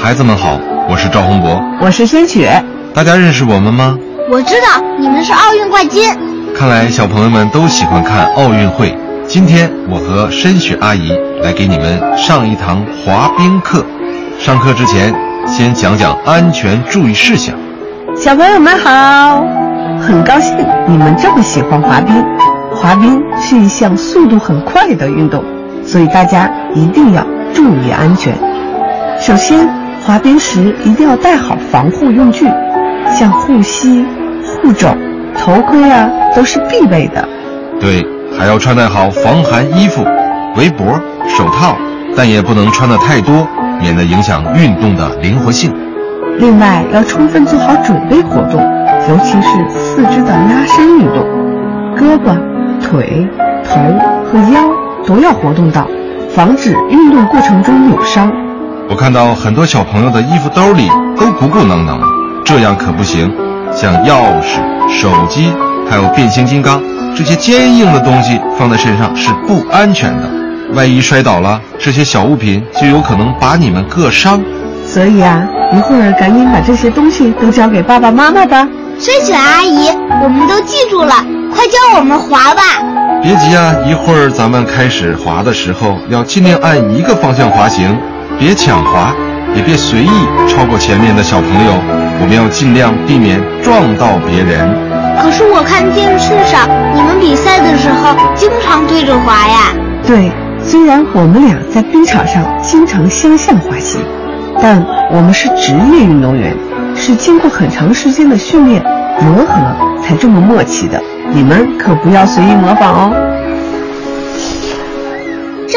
孩子们好，我是赵宏博，我是申雪。大家认识我们吗？我知道你们是奥运冠军。看来小朋友们都喜欢看奥运会。今天我和申雪阿姨来给你们上一堂滑冰课。上课之前，先讲讲安全注意事项。小朋友们好，很高兴你们这么喜欢滑冰。滑冰是一项速度很快的运动，所以大家一定要注意安全。首先，滑冰时一定要带好防护用具，像护膝、护肘、头盔啊，都是必备的。对，还要穿戴好防寒衣服、围脖、手套，但也不能穿得太多，免得影响运动的灵活性。另外，要充分做好准备活动，尤其是四肢的拉伸运动，胳膊、腿、头和腰都要活动到，防止运动过程中扭伤。我看到很多小朋友的衣服兜里都鼓鼓囊囊，这样可不行。像钥匙、手机，还有变形金刚这些坚硬的东西放在身上是不安全的，万一摔倒了，这些小物品就有可能把你们硌伤。所以啊，一会儿赶紧把这些东西都交给爸爸妈妈吧。深雪阿姨，我们都记住了，快教我们滑吧。别急啊，一会儿咱们开始滑的时候，要尽量按一个方向滑行。别抢滑，也别随意超过前面的小朋友。我们要尽量避免撞到别人。可是我看电视上你们比赛的时候经常对着滑呀。对，虽然我们俩在冰场上经常相向滑行，但我们是职业运动员，是经过很长时间的训练磨合才这么默契的。你们可不要随意模仿哦。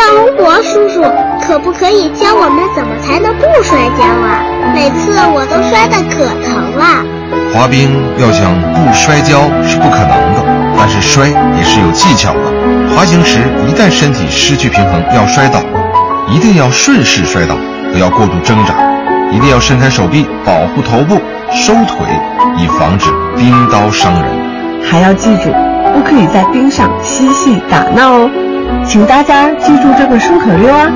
赵洪博叔叔，可不可以教我们怎么才能不摔跤啊？每次我都摔得可疼了。滑冰要想不摔跤是不可能的，但是摔也是有技巧的。滑行时一旦身体失去平衡要摔倒，一定要顺势摔倒，不要过度挣扎，一定要伸开手臂保护头部，收腿，以防止冰刀伤人。还要记住，不可以在冰上嬉戏打闹哦。请大家记住这个顺口溜啊！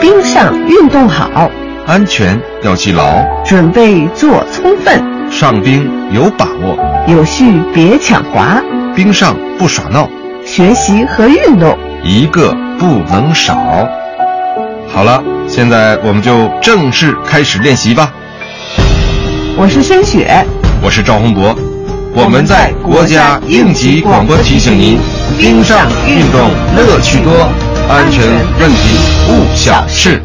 冰上运动好，安全要记牢，准备做充分，上冰有把握，有序别抢滑，冰上不耍闹，学习和运动一个不能少。好了，现在我们就正式开始练习吧。我是申雪，我是赵宏博。我们在国家应急广播提醒您：冰上运动乐趣多，安全问题不小事。